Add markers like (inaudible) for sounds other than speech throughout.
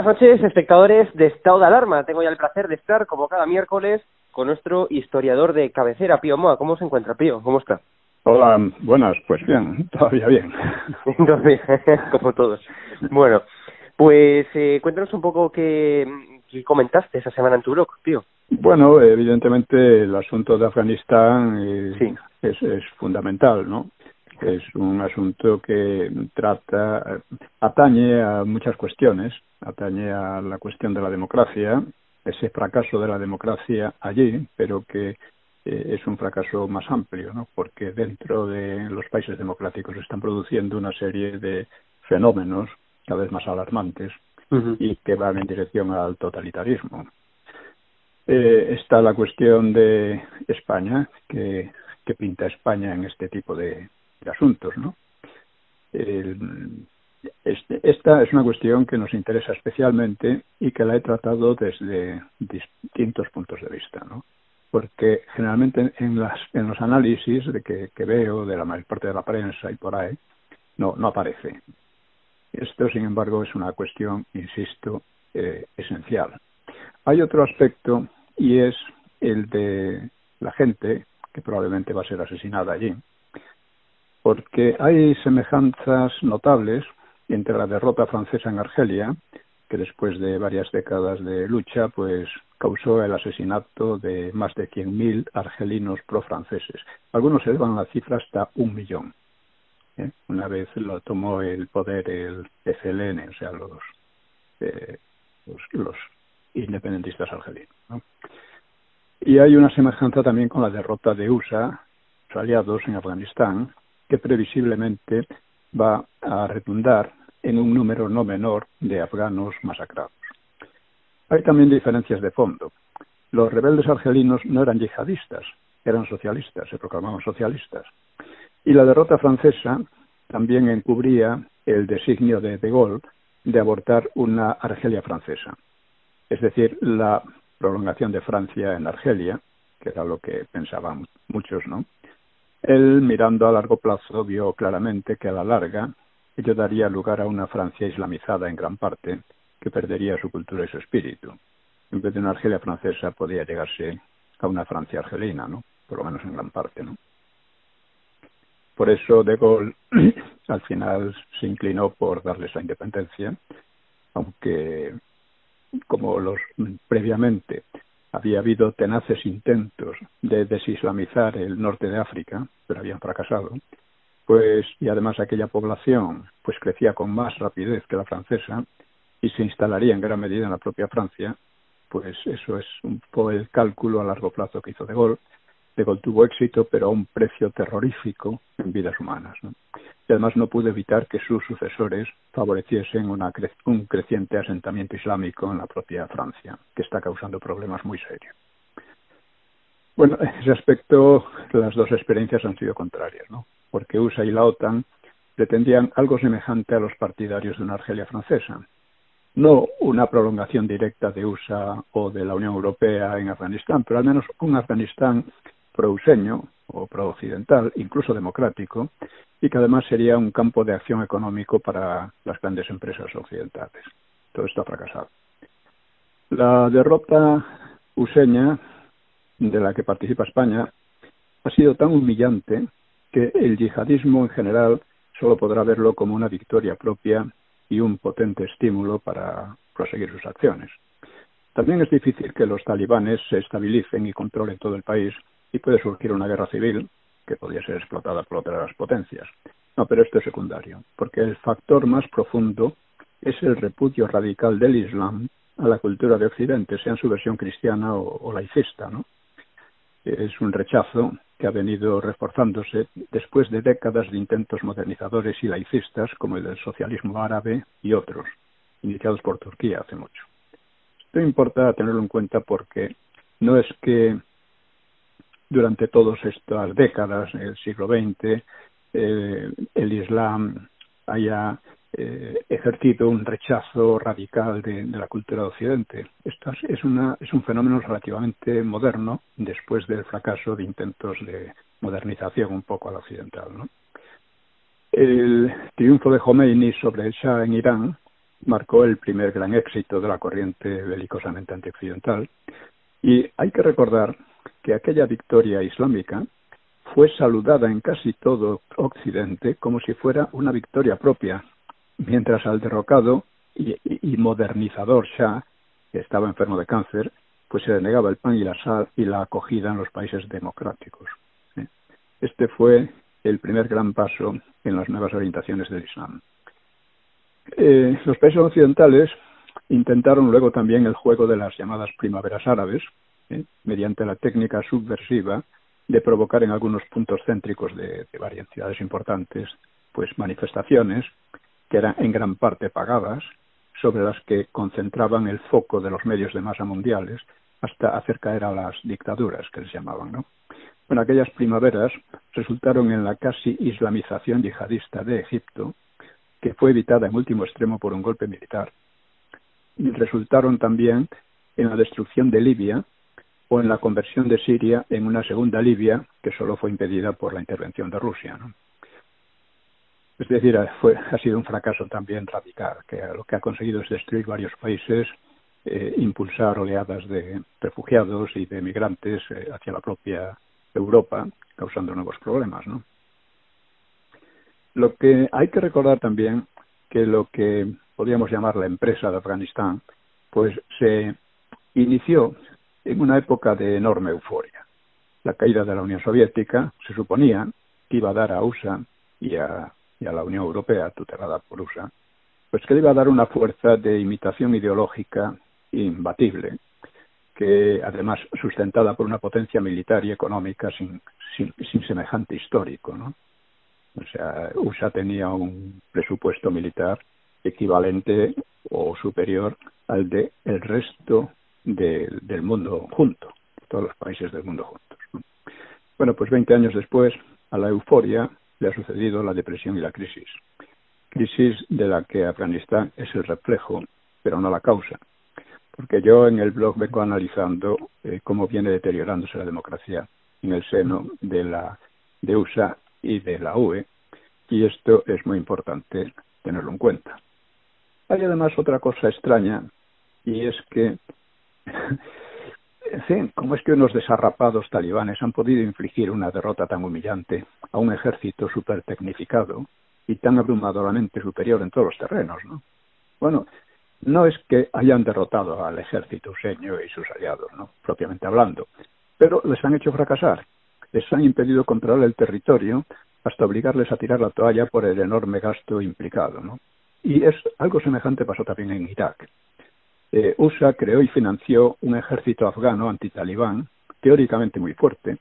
Buenas noches, espectadores de Estado de Alarma. Tengo ya el placer de estar, como cada miércoles, con nuestro historiador de cabecera, Pío Moa. ¿Cómo se encuentra, Pío? ¿Cómo está? Hola, buenas, pues bien, (laughs) todavía bien. (laughs) (laughs) como todos. Bueno, pues eh, cuéntanos un poco qué, qué, comentaste esa semana en tu blog, Pío. Bueno, evidentemente el asunto de Afganistán eh, sí. es, es fundamental, ¿no? Es un asunto que trata, atañe a muchas cuestiones, atañe a la cuestión de la democracia, ese fracaso de la democracia allí, pero que eh, es un fracaso más amplio, ¿no? porque dentro de los países democráticos se están produciendo una serie de fenómenos cada vez más alarmantes y que van en dirección al totalitarismo. Eh, está la cuestión de España, que, que pinta España en este tipo de asuntos, ¿no? El, este, esta es una cuestión que nos interesa especialmente y que la he tratado desde distintos puntos de vista, ¿no? Porque generalmente en, las, en los análisis de que, que veo de la mayor parte de la prensa y por ahí, no, no aparece. Esto, sin embargo, es una cuestión, insisto, eh, esencial. Hay otro aspecto y es el de la gente que probablemente va a ser asesinada allí, porque hay semejanzas notables entre la derrota francesa en Argelia, que después de varias décadas de lucha, pues causó el asesinato de más de 100.000 argelinos pro-franceses. Algunos elevan la cifra hasta un millón. ¿eh? Una vez lo tomó el poder el FLN, o sea, los, eh, los, los, independentistas argelinos. ¿no? Y hay una semejanza también con la derrota de USA, sus aliados en Afganistán, que previsiblemente va a redundar en un número no menor de afganos masacrados. Hay también diferencias de fondo. Los rebeldes argelinos no eran yihadistas, eran socialistas, se proclamaban socialistas. Y la derrota francesa también encubría el designio de De Gaulle de abortar una Argelia francesa, es decir, la prolongación de Francia en Argelia, que era lo que pensaban muchos, ¿no? Él, mirando a largo plazo, vio claramente que a la larga ello daría lugar a una Francia islamizada en gran parte, que perdería su cultura y su espíritu. En vez de una Argelia francesa podía llegarse a una Francia argelina, ¿no? Por lo menos en gran parte, ¿no? Por eso De Gaulle (clears throat) al final se inclinó por darles la independencia, aunque como los previamente había habido tenaces intentos de desislamizar el norte de África, pero habían fracasado, pues y además aquella población pues crecía con más rapidez que la francesa y se instalaría en gran medida en la propia Francia, pues eso es un poco el cálculo a largo plazo que hizo De Gaulle de tuvo éxito, pero a un precio terrorífico en vidas humanas. Y además no pudo evitar que sus sucesores favoreciesen un creciente asentamiento islámico en la propia Francia, que está causando problemas muy serios. Bueno, en ese aspecto las dos experiencias han sido contrarias, ¿no? porque USA y la OTAN pretendían algo semejante a los partidarios de una Argelia francesa, no una prolongación directa de USA o de la Unión Europea en Afganistán, pero al menos un Afganistán prouseño o pro-occidental, incluso democrático, y que además sería un campo de acción económico para las grandes empresas occidentales. Todo esto ha fracasado. La derrota useña, de la que participa España, ha sido tan humillante que el yihadismo en general solo podrá verlo como una victoria propia y un potente estímulo para proseguir sus acciones. También es difícil que los talibanes se estabilicen y controlen todo el país y puede surgir una guerra civil que podría ser explotada por otras potencias. No, pero esto es secundario, porque el factor más profundo es el repudio radical del Islam a la cultura de Occidente, sea en su versión cristiana o, laicista, ¿no? Es un rechazo que ha venido reforzándose después de décadas de intentos modernizadores y laicistas como el del socialismo árabe y otros, iniciados por Turquía hace mucho. Esto importa tenerlo en cuenta porque no es que durante todas estas décadas, el siglo XX, eh, el Islam haya eh, ejercido un rechazo radical de, la cultura de Occidente. Esto es, una, es un fenómeno relativamente moderno después del fracaso de intentos de modernización un poco al occidental. El triunfo de Khomeini sobre el Shah en Irán marcó el primer gran éxito de la corriente belicosamente antioccidental y hay que recordar que aquella victoria islámica fue saludada en casi todo Occidente como si fuera una victoria propia, mientras al derrocado y, modernizador Shah, que estaba enfermo de cáncer, pues se le negaba el pan y la sal y la acogida en los países democráticos. ¿eh? Este fue el primer gran paso en las nuevas orientaciones del Islam. Eh, los países occidentales intentaron luego también el juego de las llamadas primaveras árabes, ¿eh? mediante la técnica subversiva de provocar en algunos puntos céntricos de, varias ciudades importantes pues manifestaciones que eran en gran parte pagadas sobre las que concentraban el foco de los medios de masa mundiales hasta hacer caer a las dictaduras que les llamaban ¿no? Bueno, aquellas primaveras resultaron en la casi islamización yihadista de Egipto, que fue evitada en último extremo por un golpe militar, y resultaron también en la destrucción de Libia o en la conversión de Siria en una segunda Libia que solo fue impedida por la intervención de Rusia. Es decir, fue, ha sido un fracaso también radical, que lo que ha conseguido es destruir varios países, eh, impulsar oleadas de refugiados y de migrantes eh, hacia la propia Europa, causando nuevos problemas. Lo que hay que recordar también que lo que podríamos llamar la empresa de Afganistán, pues se inició en una época de enorme euforia. La caída de la Unión Soviética se suponía que iba a dar a USA y a, la Unión Europea, tutelada por USA, pues que le iba a dar una fuerza de imitación ideológica imbatible, que además sustentada por una potencia militar y económica sin, sin, sin semejante histórico, ¿no? O sea, USA tenía un presupuesto militar equivalente o superior al de el resto del mundo junto, todos los países del mundo juntos. Bueno, pues 20 años después, a la euforia le ha sucedido la depresión y la crisis. Crisis de la que Afganistán es el reflejo, pero no la causa. Porque yo en el blog vengo analizando eh, cómo viene deteriorándose la democracia en el seno de la de USA y de la UE, y esto es muy importante tenerlo en cuenta. Hay además otra cosa extraña, y es que, en fin, ¿cómo es que unos desarrapados talibanes han podido infligir una derrota tan humillante a un ejército súper tecnificado y tan abrumadoramente superior en todos los terrenos? ¿no? Bueno, no es que hayan derrotado al ejército useño y sus aliados, ¿no? propiamente hablando, pero les han hecho fracasar, les han impedido controlar el territorio hasta obligarles a tirar la toalla por el enorme gasto implicado. ¿no? Y es algo semejante pasó también en Irak. Eh, USA creó y financió un ejército afgano antitalibán, teóricamente muy fuerte,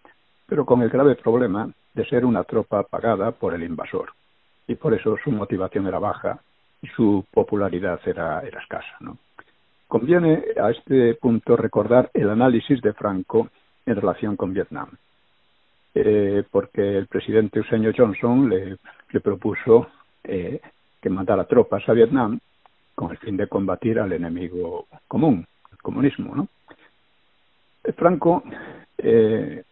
pero con el grave problema de ser una tropa pagada por el invasor. Y por eso su motivación era baja y su popularidad era, escasa. Conviene a este punto recordar el análisis de Franco en relación con Vietnam, eh, porque el presidente Eugenio Johnson le, le propuso eh, que mandara tropas a Vietnam con el fin de combatir al enemigo común, el comunismo. ¿no? Franco eh,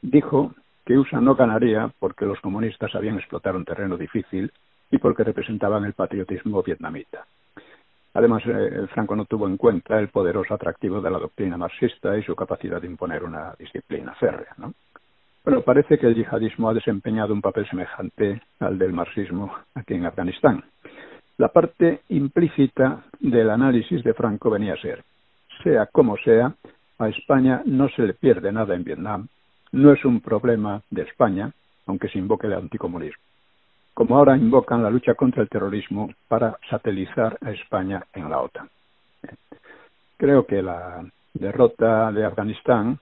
dijo que USA no ganaría porque los comunistas sabían explotar un terreno difícil y porque representaban el patriotismo vietnamita. Además, eh, Franco no tuvo en cuenta el poderoso atractivo de la doctrina marxista y su capacidad de imponer una disciplina férrea. ¿no? Pero parece que el yihadismo ha desempeñado un papel semejante al del marxismo aquí en Afganistán. La parte implícita del análisis de Franco venía a ser, sea como sea, a España no se le pierde nada en Vietnam, no es un problema de España, aunque se invoque el anticomunismo como ahora invocan la lucha contra el terrorismo para satelizar a España en la OTAN. Creo que la derrota de Afganistán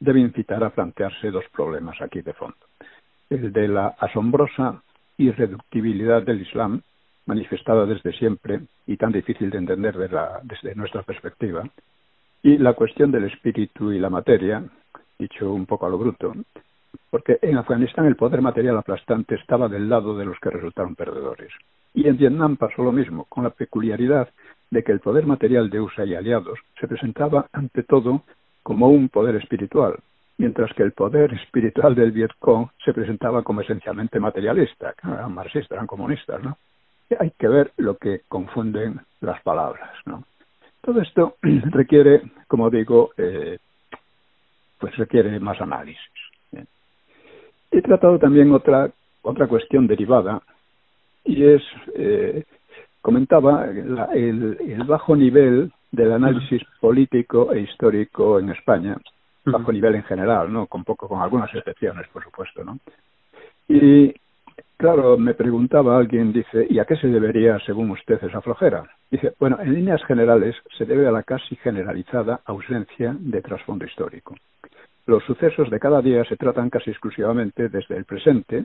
debe incitar a plantearse dos problemas aquí de fondo. El de la asombrosa irreductibilidad del Islam, manifestada desde siempre y tan difícil de entender desde nuestra perspectiva, y la cuestión del espíritu y la materia, dicho un poco a lo bruto, porque en Afganistán el poder material aplastante estaba del lado de los que resultaron perdedores. Y en Vietnam pasó lo mismo, con la peculiaridad de que el poder material de USA y aliados se presentaba ante todo como un poder espiritual, mientras que el poder espiritual del Vietcong se presentaba como esencialmente materialista, eran marxistas, eran comunistas, ¿no? Hay que ver lo que confunden las palabras, ¿no? Todo esto (clears throat) requiere, como digo, eh, pues requiere más análisis. He tratado también otra, otra cuestión derivada y es, eh, comentaba, el, bajo nivel del análisis político e histórico en España, bajo nivel en general, ¿no? Con poco, con algunas excepciones, por supuesto, ¿no? Y claro, me preguntaba alguien, dice, ¿y a qué se debería, según usted, esa flojera? Dice, bueno, en líneas generales se debe a la casi generalizada ausencia de trasfondo histórico. Los sucesos de cada día se tratan casi exclusivamente desde el presente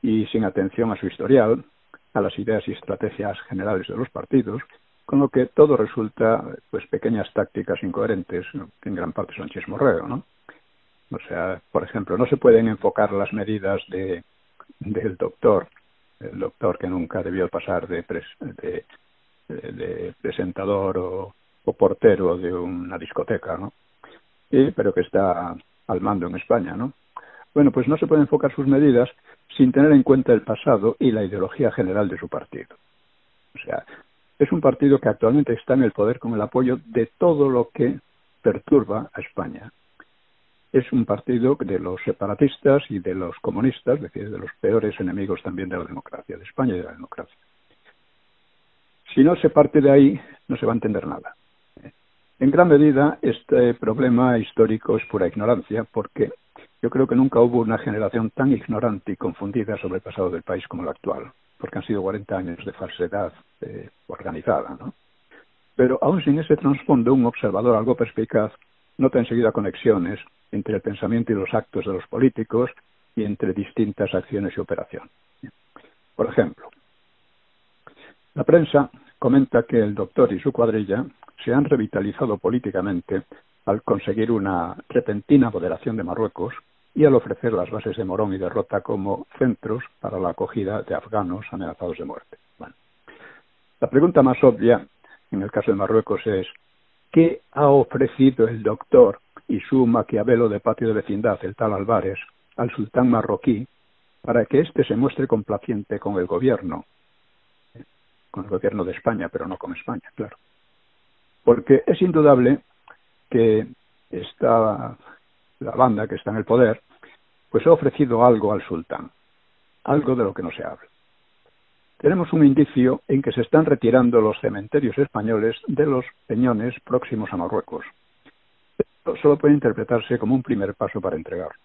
y sin atención a su historial, a las ideas y estrategias generales de los partidos, con lo que todo resulta pues pequeñas tácticas incoherentes, que en gran parte son chismorreo, ¿no? O sea, por ejemplo, no se pueden enfocar las medidas de, del doctor, el doctor que nunca debió pasar de, de, presentador o, o, portero de una discoteca, ¿no? Y, pero que está al mando en España, ¿no? Bueno, pues no se puede enfocar sus medidas sin tener en cuenta el pasado y la ideología general de su partido. O sea, es un partido que actualmente está en el poder con el apoyo de todo lo que perturba a España. Es un partido de los separatistas y de los comunistas, es decir, de los peores enemigos también de la democracia, de España y de la democracia. Si no se parte de ahí, no se va a entender nada. En gran medida, este problema histórico es pura ignorancia, porque yo creo que nunca hubo una generación tan ignorante y confundida sobre el pasado del país como la actual, porque han sido 40 años de falsedad eh, organizada. ¿no? Pero aún sin ese trasfondo, un observador algo perspicaz nota enseguida conexiones entre el pensamiento y los actos de los políticos y entre distintas acciones y operaciones. Por ejemplo, la prensa comenta que el doctor y su cuadrilla se han revitalizado políticamente al conseguir una repentina moderación de Marruecos y al ofrecer las bases de Morón y de Rota como centros para la acogida de afganos amenazados de muerte. la pregunta más obvia en el caso de Marruecos es ¿qué ha ofrecido el doctor y su maquiavelo de patio de vecindad, el tal Álvarez, al sultán marroquí para que éste se muestre complaciente con el gobierno, con el gobierno de España, pero no con España, claro. Porque es indudable que esta, la banda que está en el poder, pues ha ofrecido algo al sultán, algo de lo que no se habla. Tenemos un indicio en que se están retirando los cementerios españoles de los peñones próximos a Marruecos. Esto solo puede interpretarse como un primer paso para entregarlos.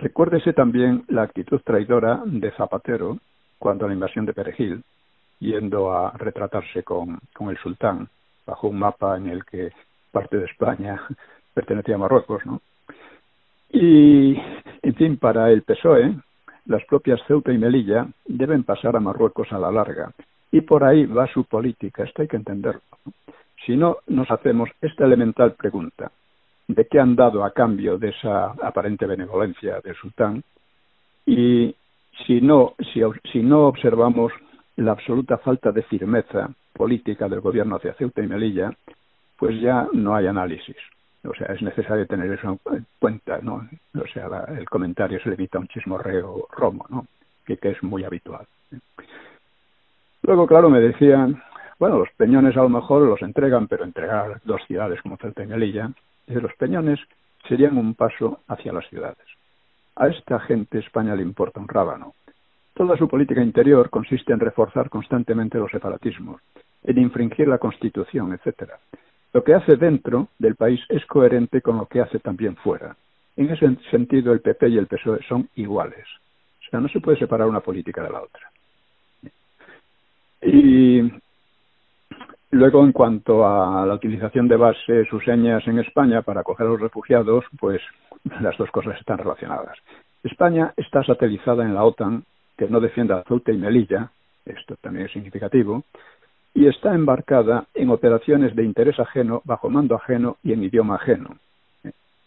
Recuérdese también la actitud traidora de Zapatero cuando la invasión de Perejil, yendo a retratarse con, con el sultán bajo un mapa en el que parte de España (laughs) pertenecía a Marruecos, ¿no? Y, en fin, para el PSOE, las propias Ceuta y Melilla deben pasar a Marruecos a la larga. Y por ahí va su política, esto hay que entenderlo. Si no nos hacemos esta elemental pregunta, de qué han dado a cambio de esa aparente benevolencia del sultán y si no, si, no observamos la absoluta falta de firmeza política del gobierno hacia Ceuta y Melilla, pues ya no hay análisis. O sea, es necesario tener eso en cuenta, ¿no? O sea, el comentario se limita a un chismorreo romo, ¿no? Que, que es muy habitual. Luego, claro, me decían, bueno, los peñones a lo mejor los entregan, pero entregar dos ciudades como Ceuta y Melilla, los peñones serían un paso hacia las ciudades. A esta gente España le importa un rábano. Toda su política interior consiste en reforzar constantemente los separatismos, en infringir la Constitución, etc. Lo que hace dentro del país es coherente con lo que hace también fuera. En ese sentido, el PP y el PSOE son iguales. O sea, no se puede separar una política de la otra. Y Luego, en cuanto a la utilización de bases o señas en España para acoger a los refugiados, pues (laughs) las dos cosas están relacionadas. España está satelizada en la OTAN, que no defiende a Ceuta y Melilla, esto también es significativo, y está embarcada en operaciones de interés ajeno, bajo mando ajeno y en idioma ajeno.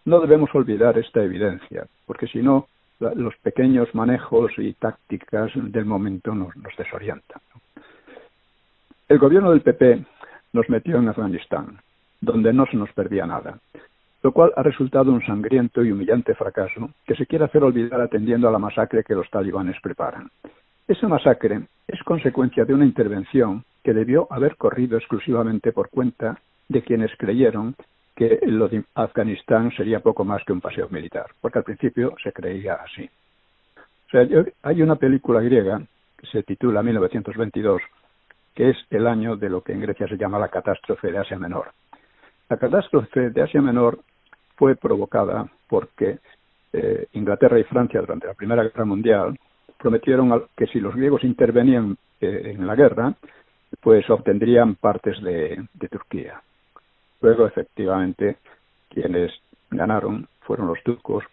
No debemos olvidar esta evidencia, porque si no, los pequeños manejos y tácticas del momento nos, desorientan. El gobierno del PP nos metió en Afganistán, donde no se nos perdía nada, lo cual ha resultado un sangriento y humillante fracaso que se quiere hacer olvidar atendiendo a la masacre que los talibanes preparan. Esa masacre es consecuencia de una intervención que debió haber corrido exclusivamente por cuenta de quienes creyeron que lo de Afganistán sería poco más que un paseo militar, porque al principio se creía así. Hay una película griega que se titula 1922 que es el año de lo que en Grecia se llama la catástrofe de Asia Menor. La catástrofe de Asia Menor fue provocada porque eh, Inglaterra y Francia durante la Primera Guerra Mundial prometieron que si los griegos intervenían eh, en la guerra, pues obtendrían partes de, Turquía. Luego, efectivamente, quienes ganaron fueron los turcos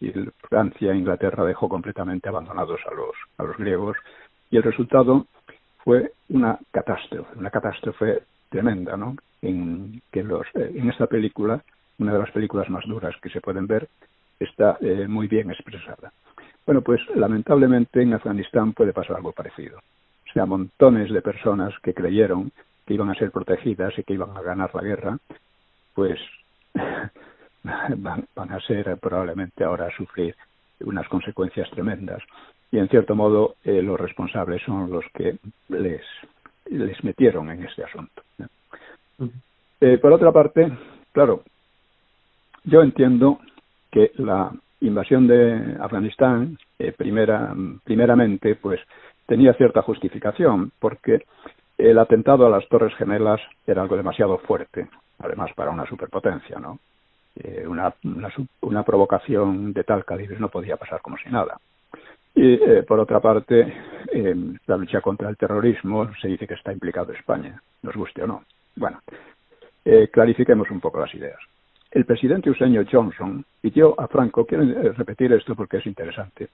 y Francia e Inglaterra dejó completamente abandonados a los, a los griegos y el resultado fue una catástrofe, una catástrofe tremenda, ¿no? En que los, eh, en esta película, una de las películas más duras que se pueden ver, está eh, muy bien expresada. Bueno, pues lamentablemente en Afganistán puede pasar algo parecido. O sea, montones de personas que creyeron que iban a ser protegidas y que iban a ganar la guerra, pues (laughs) van, van a ser probablemente ahora a sufrir unas consecuencias tremendas y en cierto modo eh, los responsables son los que les, les metieron en este asunto. Eh, por otra parte, claro, yo entiendo que la invasión de Afganistán, eh, primera, primeramente, pues tenía cierta justificación, porque el atentado a las Torres Gemelas era algo demasiado fuerte, además para una superpotencia, ¿no? una, una, una provocación de tal calibre no podía pasar como si nada. Y eh, por otra parte, en la lucha contra el terrorismo se dice que está implicado España, nos guste o no. Bueno, eh, clarifiquemos un poco las ideas. El presidente useño Johnson pidió a Franco, quiero eh, repetir esto porque es interesante,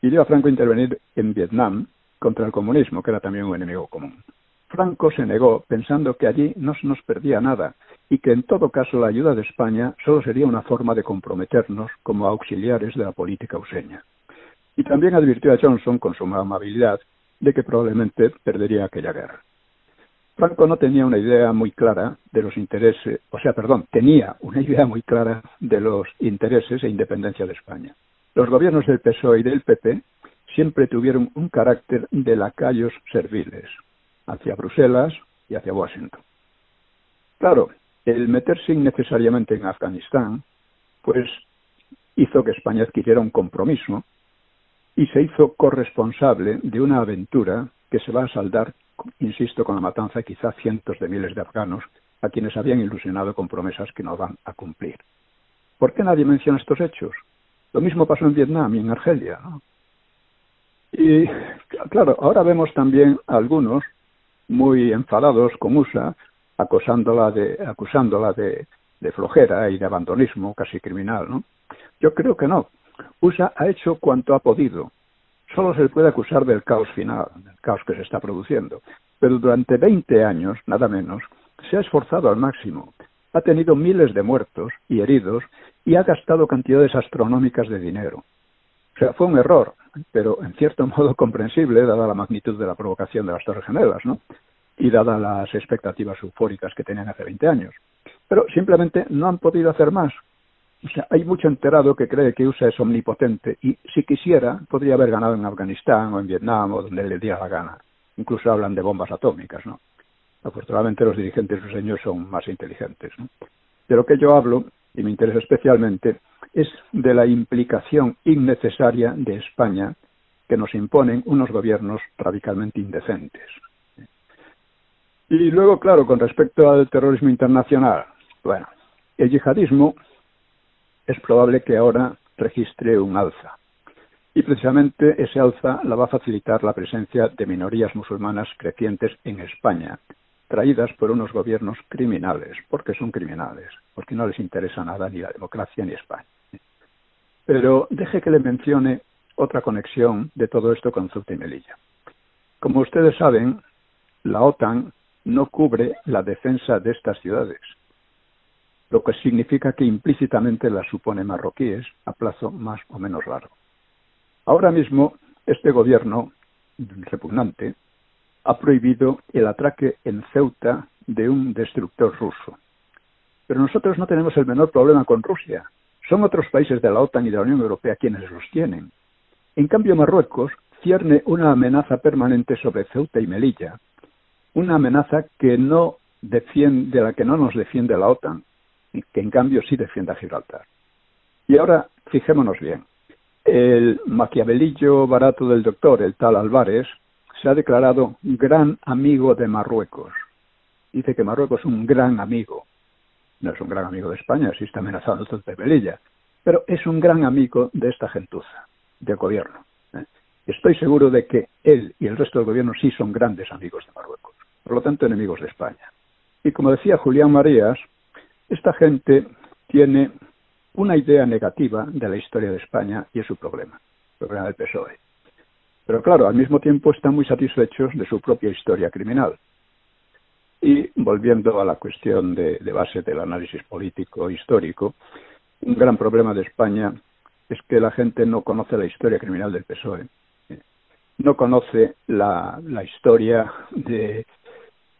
pidió a Franco intervenir en Vietnam contra el comunismo, que era también un enemigo común. Franco se negó pensando que allí no se nos perdía nada y que en todo caso la ayuda de España solo sería una forma de comprometernos como auxiliares de la política useña y también advirtió a Johnson con suma amabilidad de que probablemente perdería aquella guerra. Franco no tenía una idea muy clara de los intereses, o sea, perdón, tenía una idea muy clara de los intereses e independencia de España. Los gobiernos del PSOE y del PP siempre tuvieron un carácter de lacayos serviles hacia Bruselas y hacia Washington. Claro, el meterse innecesariamente en Afganistán, pues hizo que España adquiriera un compromiso y se hizo corresponsable de una aventura que se va a saldar, insisto, con la matanza de quizá cientos de miles de afganos a quienes habían ilusionado con promesas que no van a cumplir. ¿Por qué nadie menciona estos hechos? Lo mismo pasó en Vietnam y en Argelia. Y claro, ahora vemos también a algunos muy enfadados con USA acusándola de, acusándola de, de flojera y de abandonismo casi criminal. ¿no? Yo creo que no. USA ha hecho cuanto ha podido. Solo se puede acusar del caos final, del caos que se está produciendo. Pero durante 20 años, nada menos, se ha esforzado al máximo. Ha tenido miles de muertos y heridos y ha gastado cantidades astronómicas de dinero. O sea, fue un error, pero en cierto (laughs) modo comprensible, dada la magnitud de la provocación de las Torres Gemelas, ¿no? Y dadas las expectativas eufóricas que tenían hace 20 años. Pero simplemente no han podido hacer más. O sea, hay mucho enterado que cree que USA es omnipotente y si quisiera podría haber ganado en Afganistán o en Vietnam o donde le diera la gana. Incluso hablan de bombas atómicas, ¿no? Afortunadamente los dirigentes ruseños son más inteligentes. De lo que yo hablo, y me interesa especialmente, es de la implicación innecesaria de España que nos imponen unos gobiernos radicalmente indecentes. Y luego, claro, con respecto al terrorismo internacional, bueno, el yihadismo es probable que ahora registre un alza. Y precisamente ese alza la va a facilitar la presencia de minorías musulmanas crecientes en España, traídas por unos gobiernos criminales, porque son criminales, porque no les interesa nada ni la democracia ni España. Pero deje que le mencione otra conexión de todo esto con Ceuta y Melilla. Como ustedes saben, la OTAN no cubre la defensa de estas ciudades, lo que significa que implícitamente las supone marroquíes a plazo más o menos largo. Ahora mismo, este gobierno repugnante ha prohibido el atraque en Ceuta de un destructor ruso. Pero nosotros no tenemos el menor problema con Rusia. Son otros países de la OTAN y de la Unión Europea quienes los tienen. En cambio, Marruecos cierne una amenaza permanente sobre Ceuta y Melilla, una amenaza que no defiende, de la que no nos defiende la OTAN, que en cambio sí defiende a Gibraltar. Y ahora, fijémonos bien, el maquiavelillo barato del doctor, el tal Álvarez, se ha declarado gran amigo de Marruecos. Dice que Marruecos es un gran amigo. No es un gran amigo de España, si está amenazando de Melilla, pero es un gran amigo de esta gentuza, del gobierno. ¿eh? Estoy seguro de que él y el resto del gobierno sí son grandes amigos de Marruecos, por lo tanto enemigos de España. Y como decía Julián Marías, esta gente tiene una idea negativa de la historia de España y es su problema, el problema del PSOE. Pero claro, al mismo tiempo están muy satisfechos de su propia historia criminal. Y volviendo a la cuestión de, base del análisis político histórico, un gran problema de España es que la gente no conoce la historia criminal del PSOE, no conoce la, historia de,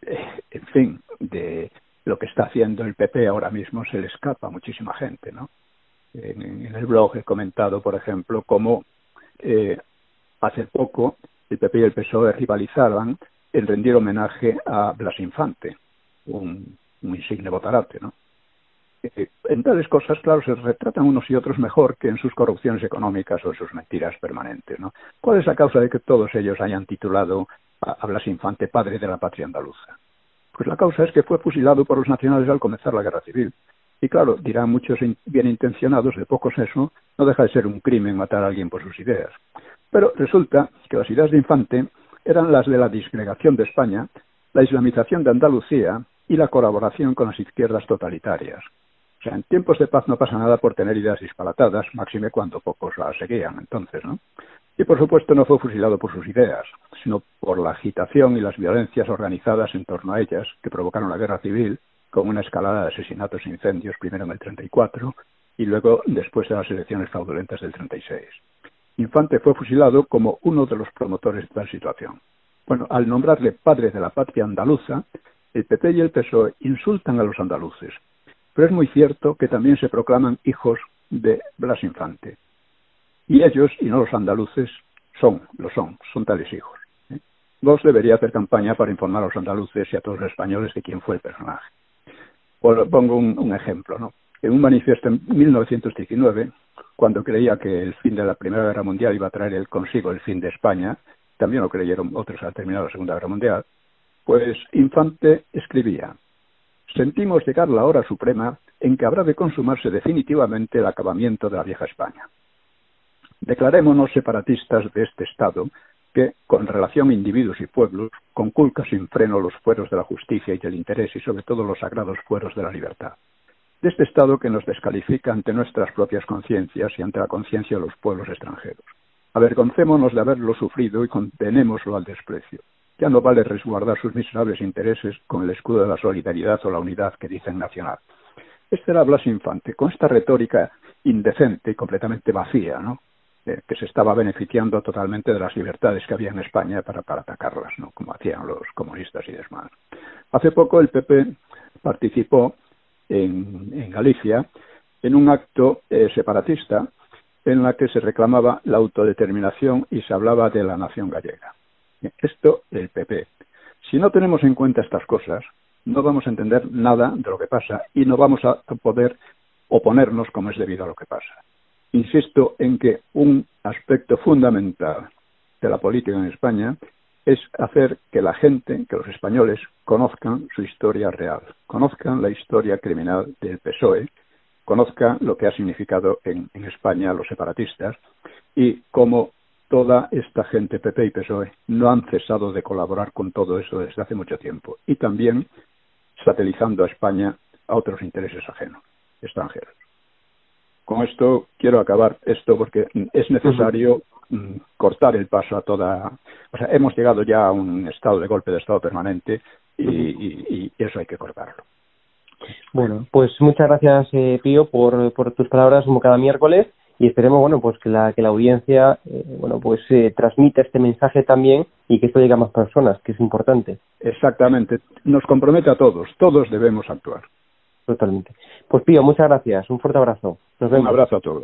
en fin, de lo que está haciendo el PP ahora mismo, se le escapa a muchísima gente, ¿no? En, el blog he comentado, por ejemplo, cómo eh, Hace poco el PP y el PSOE rivalizaban en rendir homenaje a Blas Infante, un, insigne botarate, ¿no? Eh, en tales cosas, claro, se retratan unos y otros mejor que en sus corrupciones económicas o en sus mentiras permanentes, ¿no? ¿Cuál es la causa de que todos ellos hayan titulado a, Blas Infante padre de la patria andaluza? Pues la causa es que fue fusilado por los nacionales al comenzar la guerra civil. Y claro, dirán muchos bien intencionados, de pocos eso, no deja de ser un crimen matar a alguien por sus ideas. Pero resulta que las ideas de Infante eran las de la disgregación de España, la islamización de Andalucía y la colaboración con las izquierdas totalitarias. O sea, en tiempos de paz no pasa nada por tener ideas disparatadas, máxime cuando pocos las seguían entonces, ¿no? Y por supuesto no fue fusilado por sus ideas, sino por la agitación y las violencias organizadas en torno a ellas que provocaron la guerra civil, con una escalada de asesinatos e incendios primero en el 34 y luego después de las elecciones fraudulentas del 36. Infante fue fusilado como uno de los promotores de la situación. Bueno, al nombrarle padre de la patria andaluza, el PP y el PSOE insultan a los andaluces, pero es muy cierto que también se proclaman hijos de Blas Infante. Y ellos, y no los andaluces, son, lo son, son tales hijos. ¿eh? Debería hacer campaña para informar a los andaluces y a todos los españoles de quién fue el personaje. pongo un, un ejemplo, ¿no? En un manifiesto en 1919, cuando creía que el fin de la Primera Guerra Mundial iba a traer el consigo el fin de España, también lo creyeron otros al terminar la Segunda Guerra Mundial, pues Infante escribía, sentimos llegar la hora suprema en que habrá de consumarse definitivamente el acabamiento de la vieja España. Declarémonos separatistas de este Estado que, con relación a individuos y pueblos, conculca sin freno los fueros de la justicia y del interés y sobre todo los sagrados fueros de la libertad. De este Estado que nos descalifica ante nuestras propias conciencias y ante la conciencia de los pueblos extranjeros. Avergoncémonos de haberlo sufrido y contenémoslo al desprecio. Ya no vale resguardar sus miserables intereses con el escudo de la solidaridad o la unidad que dicen nacional. Este era Blas Infante, con esta retórica indecente y completamente vacía, ¿no? Eh, que se estaba beneficiando totalmente de las libertades que había en España para, para atacarlas, ¿no? como hacían los comunistas y demás. Hace poco el PP participó en, en Galicia en un acto eh, separatista en la que se reclamaba la autodeterminación y se hablaba de la nación gallega. Esto el PP. Si no tenemos en cuenta estas cosas, no vamos a entender nada de lo que pasa y no vamos a poder oponernos como es debido a lo que pasa. Insisto en que un aspecto fundamental de la política en España es hacer que la gente, que los españoles, conozcan su historia real, conozcan la historia criminal del PSOE, conozcan lo que ha significado en, en España los separatistas y cómo toda esta gente, PP y PSOE, no han cesado de colaborar con todo eso desde hace mucho tiempo y también satelizando a España a otros intereses ajenos, extranjeros. Con esto quiero acabar esto porque es necesario mm, cortar el paso a toda. O sea, hemos llegado ya a un estado de golpe de estado permanente y, eso hay que cortarlo. Bueno, pues muchas gracias, eh, Pío, por, por tus palabras como cada miércoles y esperemos bueno pues que la que la audiencia eh, bueno pues eh, transmita este mensaje también y que esto llegue a más personas que es importante. Exactamente. Nos compromete a todos. Todos debemos actuar. Totalmente. Pues Pío muchas gracias. Un fuerte abrazo un abrazo a todos